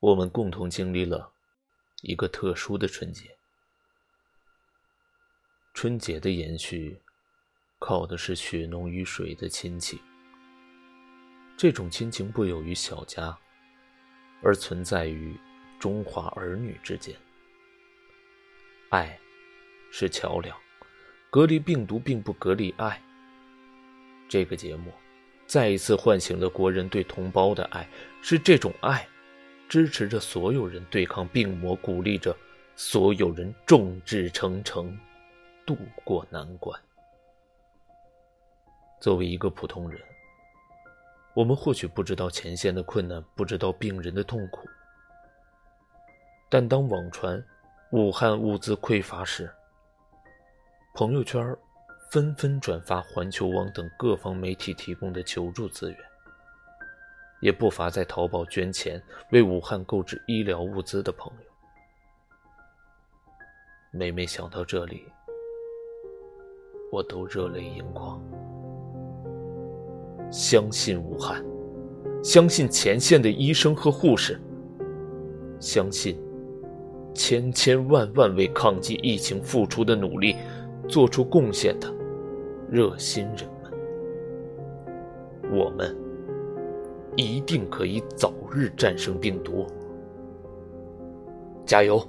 我们共同经历了一个特殊的春节。春节的延续，靠的是血浓于水的亲情。这种亲情不有于小家，而存在于中华儿女之间。爱，是桥梁，隔离病毒并不隔离爱。这个节目，再一次唤醒了国人对同胞的爱，是这种爱。支持着所有人对抗病魔，鼓励着所有人众志成城，渡过难关。作为一个普通人，我们或许不知道前线的困难，不知道病人的痛苦，但当网传武汉物资匮乏时，朋友圈纷纷转发环球网等各方媒体提供的求助资源。也不乏在淘宝捐钱为武汉购置医疗物资的朋友。每每想到这里，我都热泪盈眶。相信武汉，相信前线的医生和护士，相信千千万万为抗击疫情付出的努力、做出贡献的热心人们，我们。一定可以早日战胜病毒！加油！